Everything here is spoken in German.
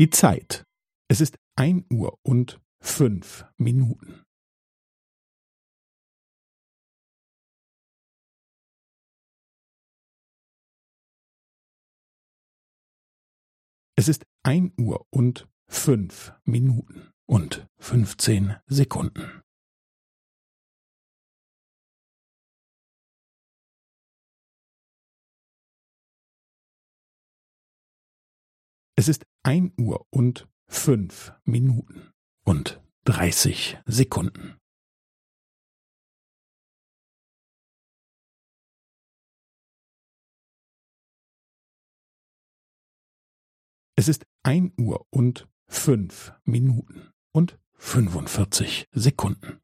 Die Zeit. Es ist ein Uhr und fünf Minuten. Es ist ein Uhr und fünf Minuten und fünfzehn Sekunden. Es ist ein Uhr und fünf Minuten und dreißig Sekunden. Es ist ein Uhr und fünf Minuten und fünfundvierzig Sekunden.